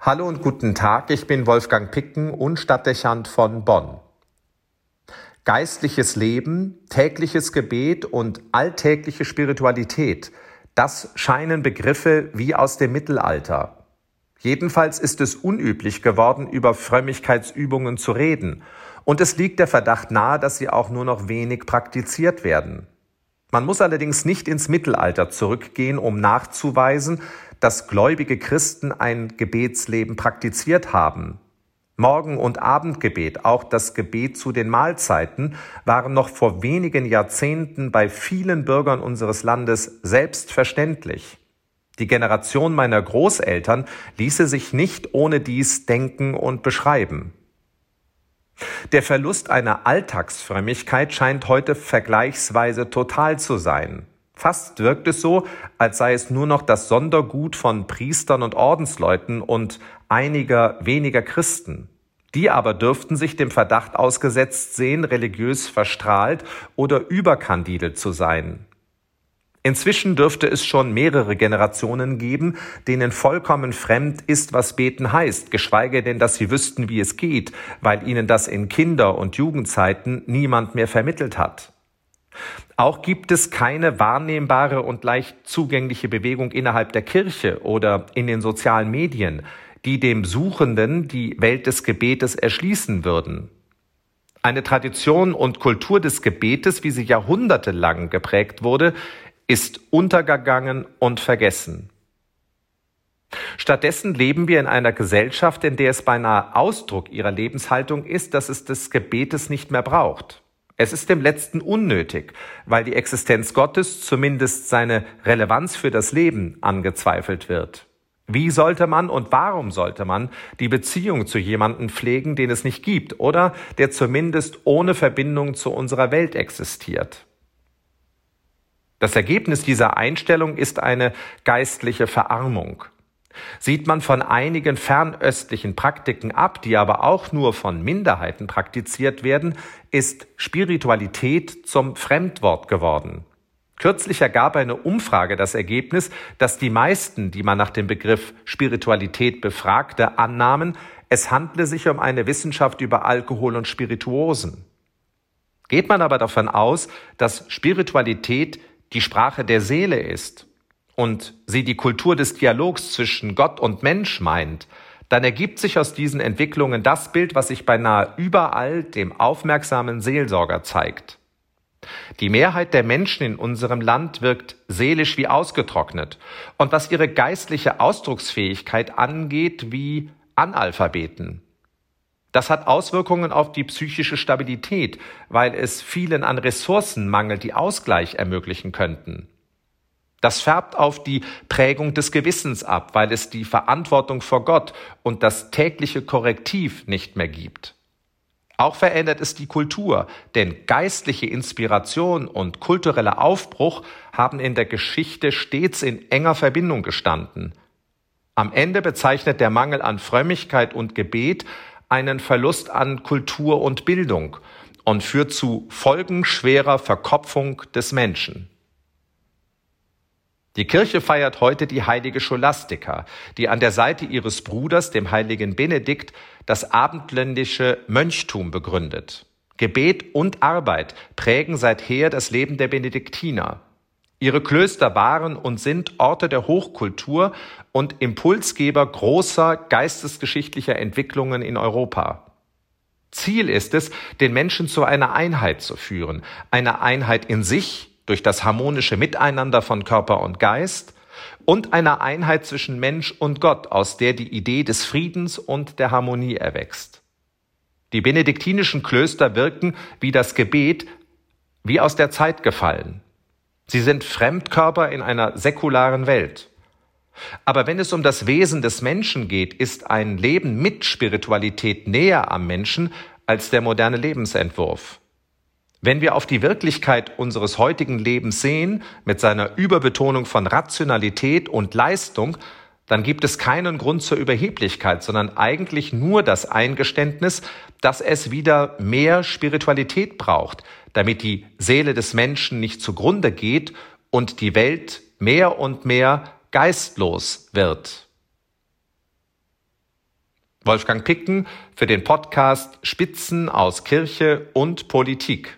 Hallo und guten Tag, ich bin Wolfgang Picken und Stadtdechant von Bonn. Geistliches Leben, tägliches Gebet und alltägliche Spiritualität, das scheinen Begriffe wie aus dem Mittelalter. Jedenfalls ist es unüblich geworden, über Frömmigkeitsübungen zu reden, und es liegt der Verdacht nahe, dass sie auch nur noch wenig praktiziert werden. Man muss allerdings nicht ins Mittelalter zurückgehen, um nachzuweisen, dass gläubige Christen ein Gebetsleben praktiziert haben. Morgen- und Abendgebet, auch das Gebet zu den Mahlzeiten, waren noch vor wenigen Jahrzehnten bei vielen Bürgern unseres Landes selbstverständlich. Die Generation meiner Großeltern ließe sich nicht ohne dies denken und beschreiben. Der Verlust einer Alltagsfrömmigkeit scheint heute vergleichsweise total zu sein. Fast wirkt es so, als sei es nur noch das Sondergut von Priestern und Ordensleuten und einiger weniger Christen. Die aber dürften sich dem Verdacht ausgesetzt sehen, religiös verstrahlt oder überkandidelt zu sein. Inzwischen dürfte es schon mehrere Generationen geben, denen vollkommen fremd ist, was beten heißt, geschweige denn, dass sie wüssten, wie es geht, weil ihnen das in Kinder- und Jugendzeiten niemand mehr vermittelt hat. Auch gibt es keine wahrnehmbare und leicht zugängliche Bewegung innerhalb der Kirche oder in den sozialen Medien, die dem Suchenden die Welt des Gebetes erschließen würden. Eine Tradition und Kultur des Gebetes, wie sie jahrhundertelang geprägt wurde, ist untergegangen und vergessen. Stattdessen leben wir in einer Gesellschaft, in der es beinahe Ausdruck ihrer Lebenshaltung ist, dass es des Gebetes nicht mehr braucht. Es ist dem Letzten unnötig, weil die Existenz Gottes, zumindest seine Relevanz für das Leben, angezweifelt wird. Wie sollte man und warum sollte man die Beziehung zu jemandem pflegen, den es nicht gibt oder der zumindest ohne Verbindung zu unserer Welt existiert? Das Ergebnis dieser Einstellung ist eine geistliche Verarmung. Sieht man von einigen fernöstlichen Praktiken ab, die aber auch nur von Minderheiten praktiziert werden, ist Spiritualität zum Fremdwort geworden. Kürzlich ergab eine Umfrage das Ergebnis, dass die meisten, die man nach dem Begriff Spiritualität befragte, annahmen, es handle sich um eine Wissenschaft über Alkohol und Spirituosen. Geht man aber davon aus, dass Spiritualität die Sprache der Seele ist und sie die Kultur des Dialogs zwischen Gott und Mensch meint, dann ergibt sich aus diesen Entwicklungen das Bild, was sich beinahe überall dem aufmerksamen Seelsorger zeigt. Die Mehrheit der Menschen in unserem Land wirkt seelisch wie ausgetrocknet und was ihre geistliche Ausdrucksfähigkeit angeht, wie Analphabeten. Das hat Auswirkungen auf die psychische Stabilität, weil es vielen an Ressourcen mangelt, die Ausgleich ermöglichen könnten. Das färbt auf die Prägung des Gewissens ab, weil es die Verantwortung vor Gott und das tägliche Korrektiv nicht mehr gibt. Auch verändert es die Kultur, denn geistliche Inspiration und kultureller Aufbruch haben in der Geschichte stets in enger Verbindung gestanden. Am Ende bezeichnet der Mangel an Frömmigkeit und Gebet einen Verlust an Kultur und Bildung und führt zu folgenschwerer Verkopfung des Menschen. Die Kirche feiert heute die heilige Scholastika, die an der Seite ihres Bruders, dem heiligen Benedikt, das abendländische Mönchtum begründet. Gebet und Arbeit prägen seither das Leben der Benediktiner. Ihre Klöster waren und sind Orte der Hochkultur und Impulsgeber großer geistesgeschichtlicher Entwicklungen in Europa. Ziel ist es, den Menschen zu einer Einheit zu führen, eine Einheit in sich durch das harmonische Miteinander von Körper und Geist und einer Einheit zwischen Mensch und Gott, aus der die Idee des Friedens und der Harmonie erwächst. Die benediktinischen Klöster wirken wie das Gebet wie aus der Zeit gefallen. Sie sind Fremdkörper in einer säkularen Welt. Aber wenn es um das Wesen des Menschen geht, ist ein Leben mit Spiritualität näher am Menschen als der moderne Lebensentwurf. Wenn wir auf die Wirklichkeit unseres heutigen Lebens sehen, mit seiner Überbetonung von Rationalität und Leistung, dann gibt es keinen Grund zur Überheblichkeit, sondern eigentlich nur das Eingeständnis, dass es wieder mehr Spiritualität braucht, damit die Seele des Menschen nicht zugrunde geht und die Welt mehr und mehr geistlos wird. Wolfgang Picken für den Podcast Spitzen aus Kirche und Politik.